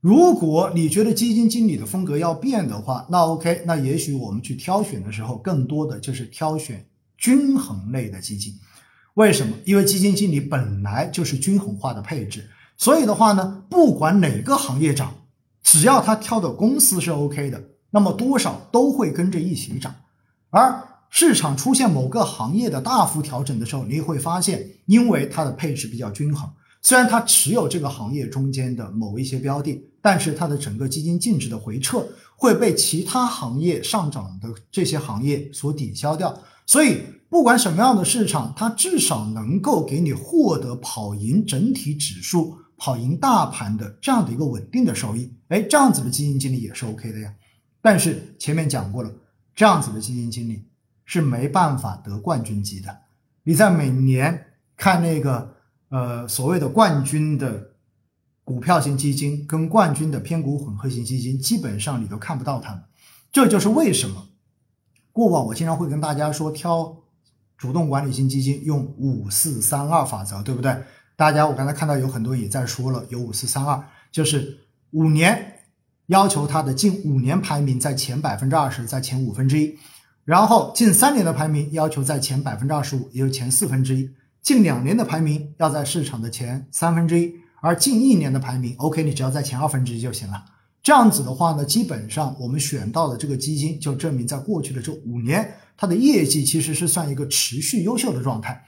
如果你觉得基金经理的风格要变的话，那 OK，那也许我们去挑选的时候，更多的就是挑选均衡类的基金。为什么？因为基金经理本来就是均衡化的配置，所以的话呢，不管哪个行业涨，只要他挑的公司是 OK 的，那么多少都会跟着一起涨。而市场出现某个行业的大幅调整的时候，你会发现，因为它的配置比较均衡。虽然它持有这个行业中间的某一些标的，但是它的整个基金净值的回撤会被其他行业上涨的这些行业所抵消掉。所以，不管什么样的市场，它至少能够给你获得跑赢整体指数、跑赢大盘的这样的一个稳定的收益。哎，这样子的基金经理也是 OK 的呀。但是前面讲过了，这样子的基金经理是没办法得冠军级的。你在每年看那个。呃，所谓的冠军的股票型基金跟冠军的偏股混合型基金，基本上你都看不到它们。这就是为什么过往我经常会跟大家说，挑主动管理型基金用五四三二法则，对不对？大家我刚才看到有很多也在说了，有五四三二，就是五年要求它的近五年排名在前百分之二十，在前五分之一，然后近三年的排名要求在前百分之二十五，也就前四分之一。近两年的排名要在市场的前三分之一，而近一年的排名，OK，你只要在前二分之一就行了。这样子的话呢，基本上我们选到的这个基金，就证明在过去的这五年，它的业绩其实是算一个持续优秀的状态。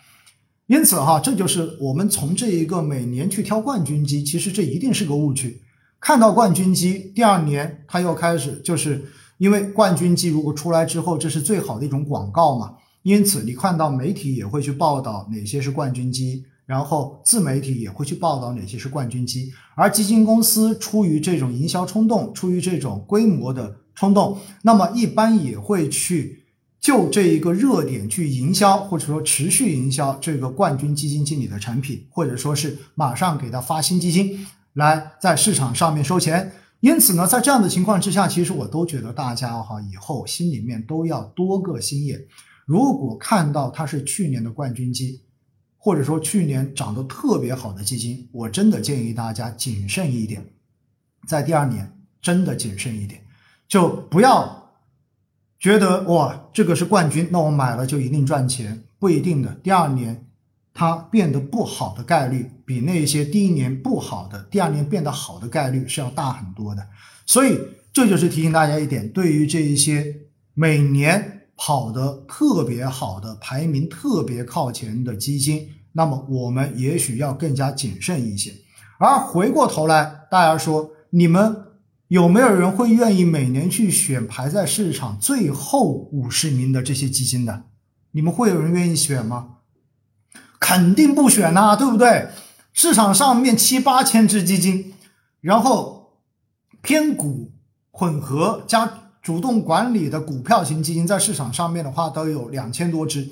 因此哈，这就是我们从这一个每年去挑冠军基，其实这一定是个误区。看到冠军基，第二年它又开始，就是因为冠军基如果出来之后，这是最好的一种广告嘛。因此，你看到媒体也会去报道哪些是冠军基，然后自媒体也会去报道哪些是冠军基，而基金公司出于这种营销冲动，出于这种规模的冲动，那么一般也会去就这一个热点去营销，或者说持续营销这个冠军基金经理的产品，或者说是马上给他发新基金来在市场上面收钱。因此呢，在这样的情况之下，其实我都觉得大家哈以后心里面都要多个心眼。如果看到它是去年的冠军基，或者说去年涨得特别好的基金，我真的建议大家谨慎一点，在第二年真的谨慎一点，就不要觉得哇这个是冠军，那我买了就一定赚钱，不一定的。第二年它变得不好的概率，比那些第一年不好的第二年变得好的概率是要大很多的。所以这就是提醒大家一点，对于这一些每年。跑得特别好的、排名特别靠前的基金，那么我们也许要更加谨慎一些。而回过头来，大家说，你们有没有人会愿意每年去选排在市场最后五十名的这些基金的？你们会有人愿意选吗？肯定不选呐，对不对？市场上面七八千只基金，然后偏股混合加。主动管理的股票型基金在市场上面的话都有两千多只，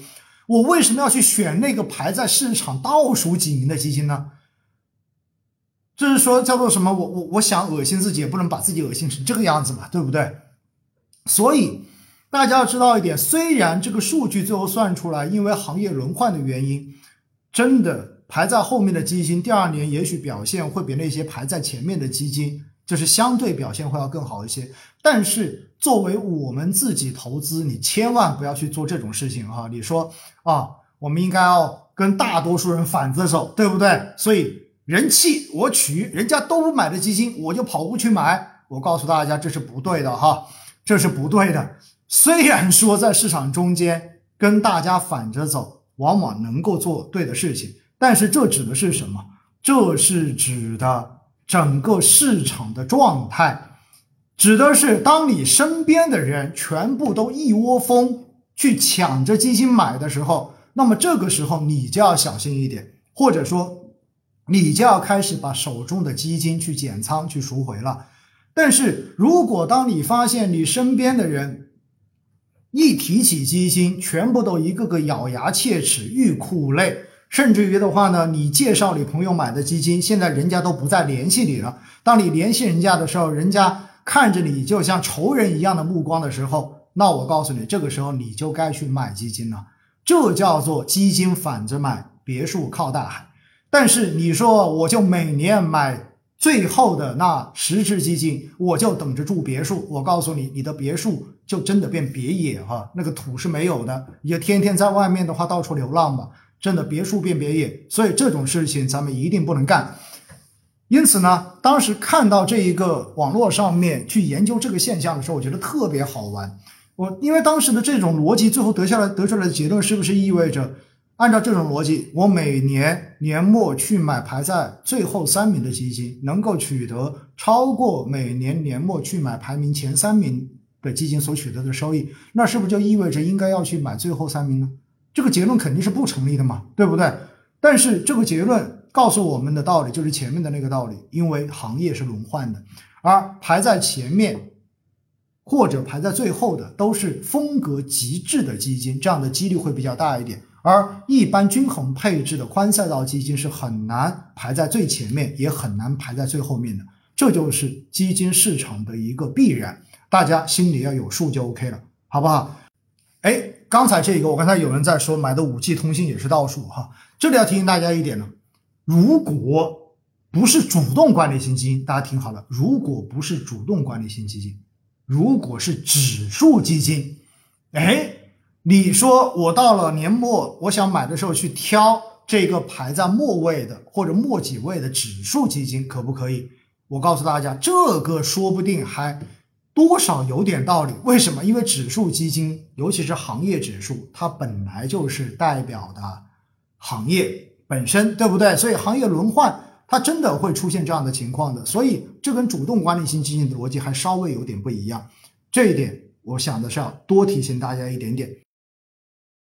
我为什么要去选那个排在市场倒数几名的基金呢？就是说叫做什么？我我我想恶心自己，也不能把自己恶心成这个样子嘛，对不对？所以大家要知道一点，虽然这个数据最后算出来，因为行业轮换的原因，真的排在后面的基金，第二年也许表现会比那些排在前面的基金。就是相对表现会要更好一些，但是作为我们自己投资，你千万不要去做这种事情哈。你说啊，我们应该要跟大多数人反着走，对不对？所以人气我取，人家都不买的基金，我就跑过去买。我告诉大家，这是不对的哈，这是不对的。虽然说在市场中间跟大家反着走，往往能够做对的事情，但是这指的是什么？这是指的。整个市场的状态，指的是当你身边的人全部都一窝蜂去抢着基金买的时候，那么这个时候你就要小心一点，或者说你就要开始把手中的基金去减仓去赎回了。但是如果当你发现你身边的人一提起基金，全部都一个个咬牙切齿、欲哭无泪。甚至于的话呢，你介绍你朋友买的基金，现在人家都不再联系你了。当你联系人家的时候，人家看着你就像仇人一样的目光的时候，那我告诉你，这个时候你就该去买基金了。这叫做基金反着买，别墅靠大海。但是你说我就每年买最后的那十只基金，我就等着住别墅。我告诉你，你的别墅就真的变别野哈，那个土是没有的，也天天在外面的话到处流浪吧，真的别墅变别野。所以这种事情咱们一定不能干。因此呢，当时看到这一个网络上面去研究这个现象的时候，我觉得特别好玩。我因为当时的这种逻辑，最后得下来得出来的结论，是不是意味着？按照这种逻辑，我每年年末去买排在最后三名的基金，能够取得超过每年年末去买排名前三名的基金所取得的收益，那是不是就意味着应该要去买最后三名呢？这个结论肯定是不成立的嘛，对不对？但是这个结论告诉我们的道理就是前面的那个道理，因为行业是轮换的，而排在前面或者排在最后的都是风格极致的基金，这样的几率会比较大一点。而一般均衡配置的宽赛道基金是很难排在最前面，也很难排在最后面的，这就是基金市场的一个必然，大家心里要有数就 OK 了，好不好？哎，刚才这个，我刚才有人在说买的五 G 通信也是倒数哈，这里要提醒大家一点呢，如果不是主动管理型基金，大家听好了，如果不是主动管理型基金，如果是指数基金，哎。你说我到了年末，我想买的时候去挑这个排在末位的或者末几位的指数基金，可不可以？我告诉大家，这个说不定还多少有点道理。为什么？因为指数基金，尤其是行业指数，它本来就是代表的行业本身，对不对？所以行业轮换，它真的会出现这样的情况的。所以这跟主动管理型基金的逻辑还稍微有点不一样。这一点，我想的是要多提醒大家一点点。